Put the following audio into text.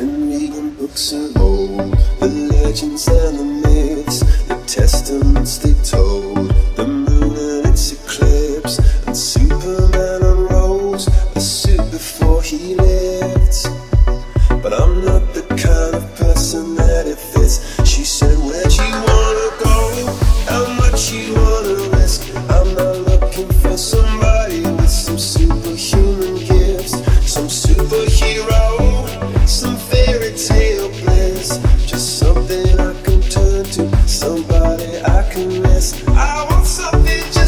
been reading books of old, the legends and the myths, the testaments they told, the moon and its eclipse, and Superman unrolls a suit before he lived. But I'm not the kind of person that it fits. She said, Where'd you I want something.